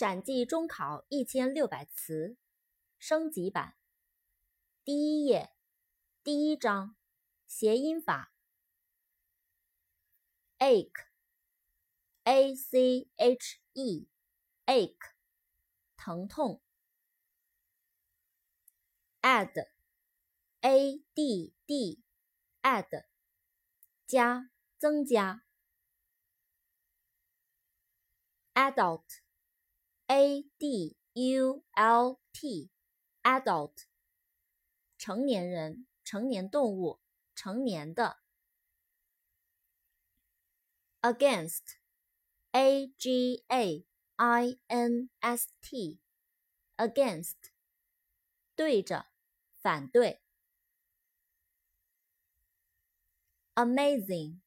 陕记中考一千六百词，升级版。第一页，第一章，谐音法。ache，a c h e，ache，疼痛。add，a d d，add，加，增加。adult。A D U L T，adult，成年人，成年动物，成年的。Against，A G A I N S T，against，对着，反对。Amazing，A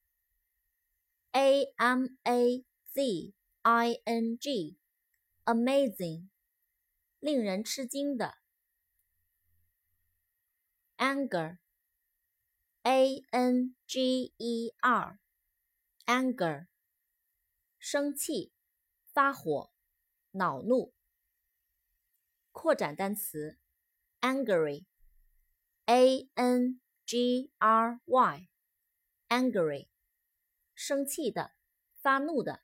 M A Z I N G。Amazing，令人吃惊的。Anger，A N G E R，Anger，生气、发火、恼怒。扩展单词：Angry，A N G R Y，Angry，生气的、发怒的。